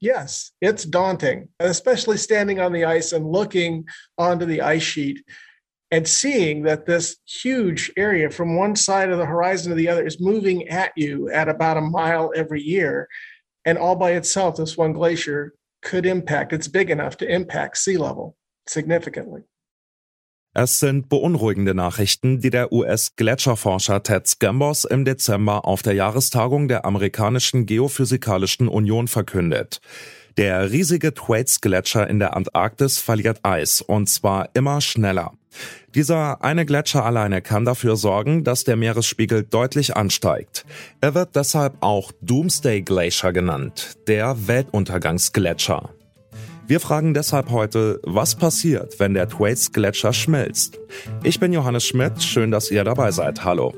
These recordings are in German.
Yes, it's daunting, especially standing on the ice and looking onto the ice sheet and seeing that this huge area from one side of the horizon to the other is moving at you at about a mile every year. And all by itself, this one glacier could impact, it's big enough to impact sea level significantly. Es sind beunruhigende Nachrichten, die der US-Gletscherforscher Ted Scambos im Dezember auf der Jahrestagung der amerikanischen Geophysikalischen Union verkündet. Der riesige Thwaites-Gletscher in der Antarktis verliert Eis, und zwar immer schneller. Dieser eine Gletscher alleine kann dafür sorgen, dass der Meeresspiegel deutlich ansteigt. Er wird deshalb auch Doomsday Glacier genannt, der Weltuntergangsgletscher. Wir fragen deshalb heute, was passiert, wenn der Thwaites Gletscher schmilzt? Ich bin Johannes Schmidt, schön, dass ihr dabei seid. Hallo.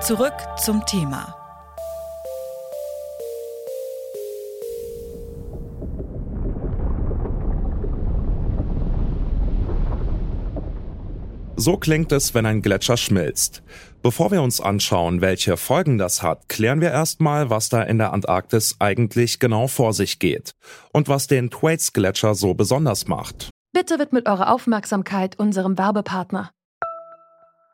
Zurück zum Thema. So klingt es, wenn ein Gletscher schmilzt. Bevor wir uns anschauen, welche Folgen das hat, klären wir erstmal, was da in der Antarktis eigentlich genau vor sich geht und was den Thwaites Gletscher so besonders macht. Bitte widmet eure Aufmerksamkeit unserem Werbepartner.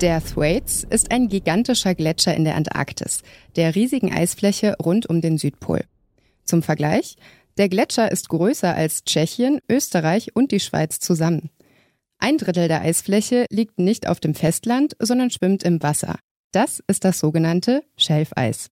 Der Thwaites ist ein gigantischer Gletscher in der Antarktis, der riesigen Eisfläche rund um den Südpol. Zum Vergleich, der Gletscher ist größer als Tschechien, Österreich und die Schweiz zusammen. Ein Drittel der Eisfläche liegt nicht auf dem Festland, sondern schwimmt im Wasser. Das ist das sogenannte Schelfeis.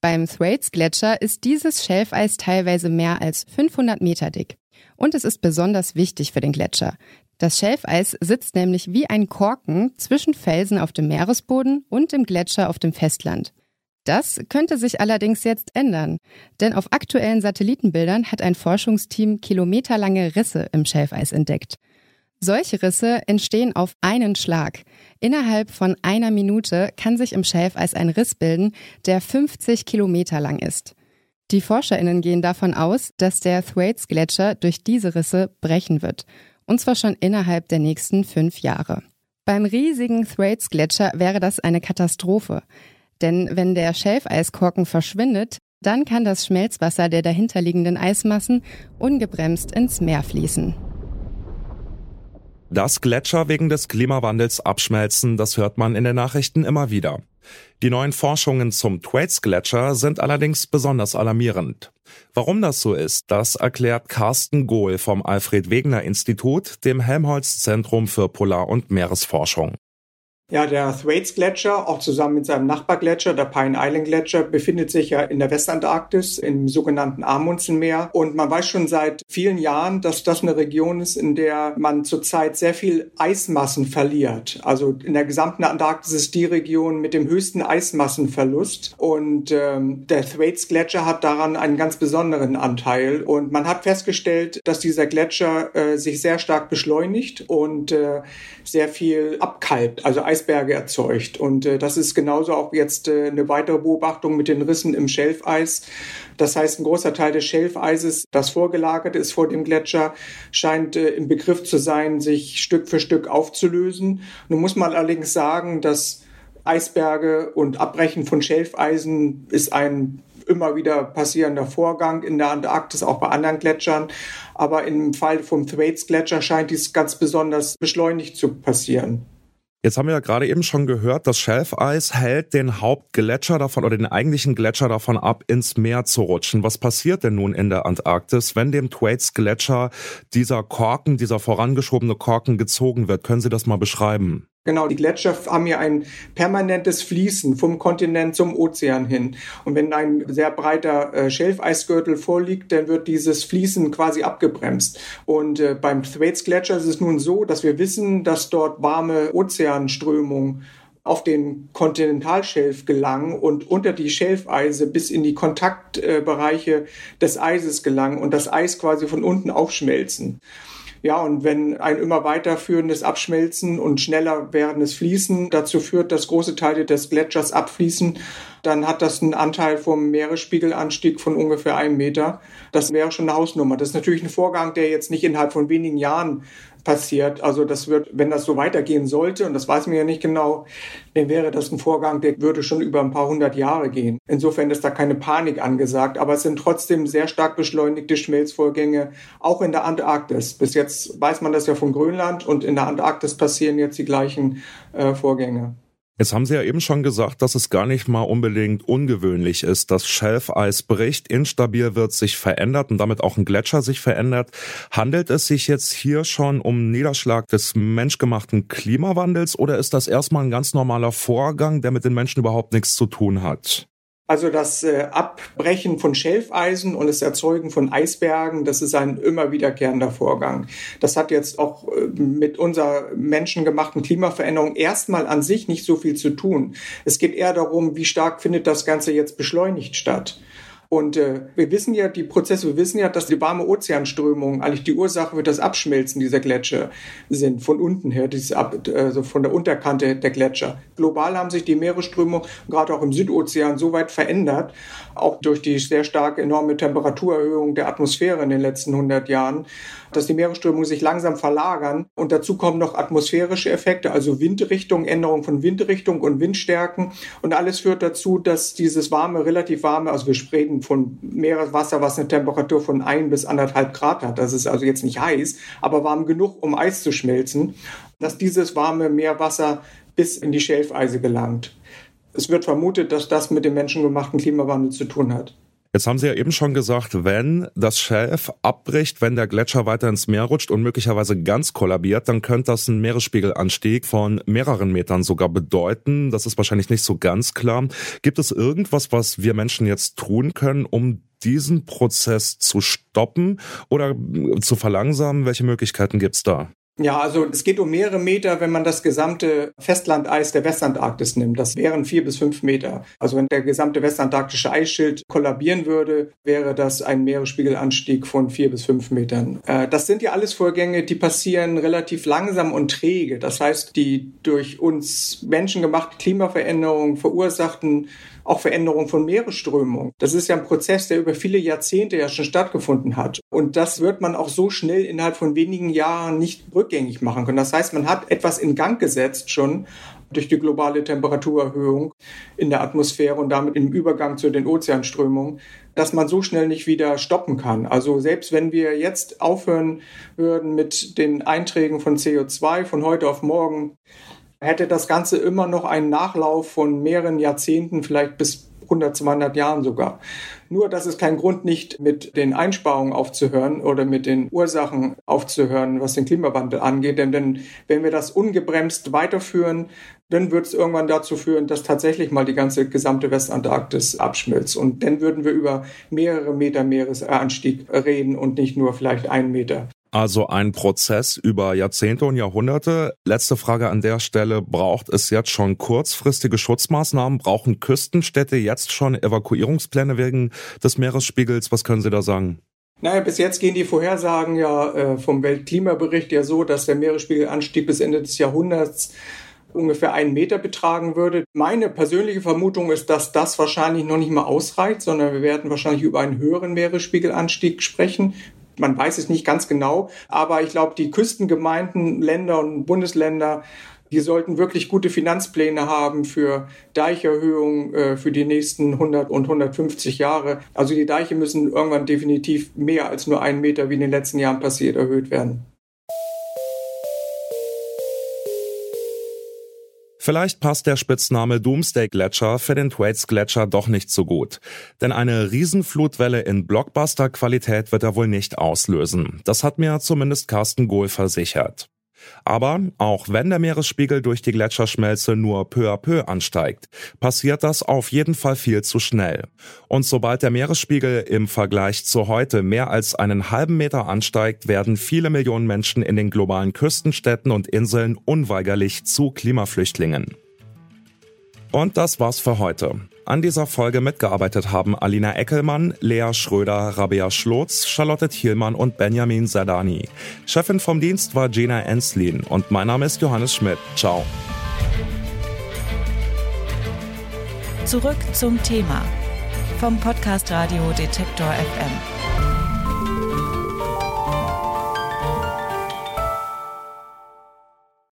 Beim Thwaites Gletscher ist dieses Schelfeis teilweise mehr als 500 Meter dick. Und es ist besonders wichtig für den Gletscher, das Schelfeis sitzt nämlich wie ein Korken zwischen Felsen auf dem Meeresboden und dem Gletscher auf dem Festland. Das könnte sich allerdings jetzt ändern, denn auf aktuellen Satellitenbildern hat ein Forschungsteam kilometerlange Risse im Schelfeis entdeckt. Solche Risse entstehen auf einen Schlag. Innerhalb von einer Minute kann sich im Schelfeis ein Riss bilden, der 50 Kilometer lang ist. Die ForscherInnen gehen davon aus, dass der Thwaites Gletscher durch diese Risse brechen wird und zwar schon innerhalb der nächsten fünf Jahre. Beim riesigen Thwaites Gletscher wäre das eine Katastrophe, denn wenn der Schelfeiskorken verschwindet, dann kann das Schmelzwasser der dahinterliegenden Eismassen ungebremst ins Meer fließen. Dass Gletscher wegen des Klimawandels abschmelzen, das hört man in den Nachrichten immer wieder. Die neuen Forschungen zum Thwaites-Gletscher sind allerdings besonders alarmierend. Warum das so ist, das erklärt Carsten Gohl vom Alfred Wegener Institut, dem Helmholtz Zentrum für Polar- und Meeresforschung. Ja, der Thwaites Gletscher, auch zusammen mit seinem Nachbargletscher, der Pine Island Gletscher, befindet sich ja in der Westantarktis, im sogenannten Amundsenmeer. Und man weiß schon seit vielen Jahren, dass das eine Region ist, in der man zurzeit sehr viel Eismassen verliert. Also in der gesamten Antarktis ist die Region mit dem höchsten Eismassenverlust. Und ähm, der Thwaites Gletscher hat daran einen ganz besonderen Anteil. Und man hat festgestellt, dass dieser Gletscher äh, sich sehr stark beschleunigt und äh, sehr viel abkalbt. Also Eisberge erzeugt. Und äh, das ist genauso auch jetzt äh, eine weitere Beobachtung mit den Rissen im Schelfeis. Das heißt, ein großer Teil des Schelfeises, das vorgelagert ist vor dem Gletscher, scheint äh, im Begriff zu sein, sich Stück für Stück aufzulösen. Nun muss man allerdings sagen, dass Eisberge und Abbrechen von Schelfeisen ist ein immer wieder passierender Vorgang in der Antarktis, auch bei anderen Gletschern. Aber im Fall vom Thwaites Gletscher scheint dies ganz besonders beschleunigt zu passieren. Jetzt haben wir ja gerade eben schon gehört, das Schelfeis hält den Hauptgletscher davon oder den eigentlichen Gletscher davon ab, ins Meer zu rutschen. Was passiert denn nun in der Antarktis, wenn dem Thwaites Gletscher dieser Korken, dieser vorangeschobene Korken gezogen wird? Können Sie das mal beschreiben? Genau, die Gletscher haben ja ein permanentes Fließen vom Kontinent zum Ozean hin. Und wenn ein sehr breiter äh, Schelfeisgürtel vorliegt, dann wird dieses Fließen quasi abgebremst. Und äh, beim Thwaites Gletscher ist es nun so, dass wir wissen, dass dort warme Ozeanströmungen auf den Kontinentalschelf gelangen und unter die Schelfeise bis in die Kontaktbereiche des Eises gelangen und das Eis quasi von unten aufschmelzen. Ja, und wenn ein immer weiterführendes Abschmelzen und schneller werdendes Fließen dazu führt, dass große Teile des Gletschers abfließen, dann hat das einen Anteil vom Meeresspiegelanstieg von ungefähr einem Meter. Das wäre schon eine Hausnummer. Das ist natürlich ein Vorgang, der jetzt nicht innerhalb von wenigen Jahren passiert. Also das wird, wenn das so weitergehen sollte, und das weiß man ja nicht genau, dann wäre das ein Vorgang, der würde schon über ein paar hundert Jahre gehen. Insofern ist da keine Panik angesagt, aber es sind trotzdem sehr stark beschleunigte Schmelzvorgänge, auch in der Antarktis. Bis jetzt weiß man das ja von Grönland und in der Antarktis passieren jetzt die gleichen äh, Vorgänge. Jetzt haben Sie ja eben schon gesagt, dass es gar nicht mal unbedingt ungewöhnlich ist, dass Schelfeis bricht, instabil wird, sich verändert und damit auch ein Gletscher sich verändert. Handelt es sich jetzt hier schon um Niederschlag des menschgemachten Klimawandels oder ist das erstmal ein ganz normaler Vorgang, der mit den Menschen überhaupt nichts zu tun hat? Also das äh, Abbrechen von Schelfeisen und das Erzeugen von Eisbergen, das ist ein immer wiederkehrender Vorgang. Das hat jetzt auch äh, mit unserer menschengemachten Klimaveränderung erstmal an sich nicht so viel zu tun. Es geht eher darum, wie stark findet das Ganze jetzt beschleunigt statt. Und äh, wir wissen ja, die Prozesse, wir wissen ja, dass die warme Ozeanströmung eigentlich die Ursache für das Abschmelzen dieser Gletscher sind, von unten her, dieses Ab, also von der Unterkante der Gletscher. Global haben sich die Meeresströmungen gerade auch im Südozean so weit verändert, auch durch die sehr starke enorme Temperaturerhöhung der Atmosphäre in den letzten 100 Jahren, dass die Meeresströmungen sich langsam verlagern. Und dazu kommen noch atmosphärische Effekte, also Windrichtung, Änderung von Windrichtung und Windstärken. Und alles führt dazu, dass dieses warme, relativ warme, also wir reden von Meereswasser, was eine Temperatur von ein bis anderthalb Grad hat. Das ist also jetzt nicht heiß, aber warm genug, um Eis zu schmelzen, dass dieses warme Meerwasser bis in die Schelfeise gelangt. Es wird vermutet, dass das mit dem menschengemachten Klimawandel zu tun hat. Jetzt haben Sie ja eben schon gesagt, wenn das Schelf abbricht, wenn der Gletscher weiter ins Meer rutscht und möglicherweise ganz kollabiert, dann könnte das einen Meeresspiegelanstieg von mehreren Metern sogar bedeuten. Das ist wahrscheinlich nicht so ganz klar. Gibt es irgendwas, was wir Menschen jetzt tun können, um diesen Prozess zu stoppen oder zu verlangsamen? Welche Möglichkeiten gibt's da? Ja, also es geht um mehrere Meter, wenn man das gesamte Festlandeis der Westantarktis nimmt. Das wären vier bis fünf Meter. Also wenn der gesamte westantarktische Eisschild kollabieren würde, wäre das ein Meeresspiegelanstieg von vier bis fünf Metern. Äh, das sind ja alles Vorgänge, die passieren relativ langsam und träge. Das heißt, die durch uns menschengemachte Klimaveränderungen verursachten auch Veränderung von Meeresströmungen. Das ist ja ein Prozess, der über viele Jahrzehnte ja schon stattgefunden hat. Und das wird man auch so schnell innerhalb von wenigen Jahren nicht rückgängig machen können. Das heißt, man hat etwas in Gang gesetzt schon durch die globale Temperaturerhöhung in der Atmosphäre und damit im Übergang zu den Ozeanströmungen, dass man so schnell nicht wieder stoppen kann. Also selbst wenn wir jetzt aufhören würden mit den Einträgen von CO2 von heute auf morgen, hätte das Ganze immer noch einen Nachlauf von mehreren Jahrzehnten, vielleicht bis 100, 200 Jahren sogar. Nur, dass es kein Grund nicht mit den Einsparungen aufzuhören oder mit den Ursachen aufzuhören, was den Klimawandel angeht. Denn, denn wenn wir das ungebremst weiterführen, dann wird es irgendwann dazu führen, dass tatsächlich mal die ganze gesamte Westantarktis abschmilzt. Und dann würden wir über mehrere Meter Meeresanstieg reden und nicht nur vielleicht einen Meter. Also ein Prozess über Jahrzehnte und Jahrhunderte. Letzte Frage an der Stelle. Braucht es jetzt schon kurzfristige Schutzmaßnahmen? Brauchen Küstenstädte jetzt schon Evakuierungspläne wegen des Meeresspiegels? Was können Sie da sagen? Naja, bis jetzt gehen die Vorhersagen ja äh, vom Weltklimabericht ja so, dass der Meeresspiegelanstieg bis Ende des Jahrhunderts ungefähr einen Meter betragen würde. Meine persönliche Vermutung ist, dass das wahrscheinlich noch nicht mal ausreicht, sondern wir werden wahrscheinlich über einen höheren Meeresspiegelanstieg sprechen. Man weiß es nicht ganz genau, aber ich glaube, die Küstengemeinden, Länder und Bundesländer, die sollten wirklich gute Finanzpläne haben für Deicherhöhungen äh, für die nächsten 100 und 150 Jahre. Also die Deiche müssen irgendwann definitiv mehr als nur einen Meter, wie in den letzten Jahren passiert, erhöht werden. Vielleicht passt der Spitzname Doomsday Gletscher für den Thwaites Gletscher doch nicht so gut. Denn eine Riesenflutwelle in Blockbuster-Qualität wird er wohl nicht auslösen. Das hat mir zumindest Carsten Gohl versichert. Aber auch wenn der Meeresspiegel durch die Gletscherschmelze nur peu à peu ansteigt, passiert das auf jeden Fall viel zu schnell. Und sobald der Meeresspiegel im Vergleich zu heute mehr als einen halben Meter ansteigt, werden viele Millionen Menschen in den globalen Küstenstädten und Inseln unweigerlich zu Klimaflüchtlingen. Und das war's für heute. An dieser Folge mitgearbeitet haben Alina Eckelmann, Lea Schröder, Rabea Schlotz, Charlotte Thielmann und Benjamin Sadani. Chefin vom Dienst war Gina Enslin und mein Name ist Johannes Schmidt. Ciao. Zurück zum Thema vom Podcast Radio Detektor FM.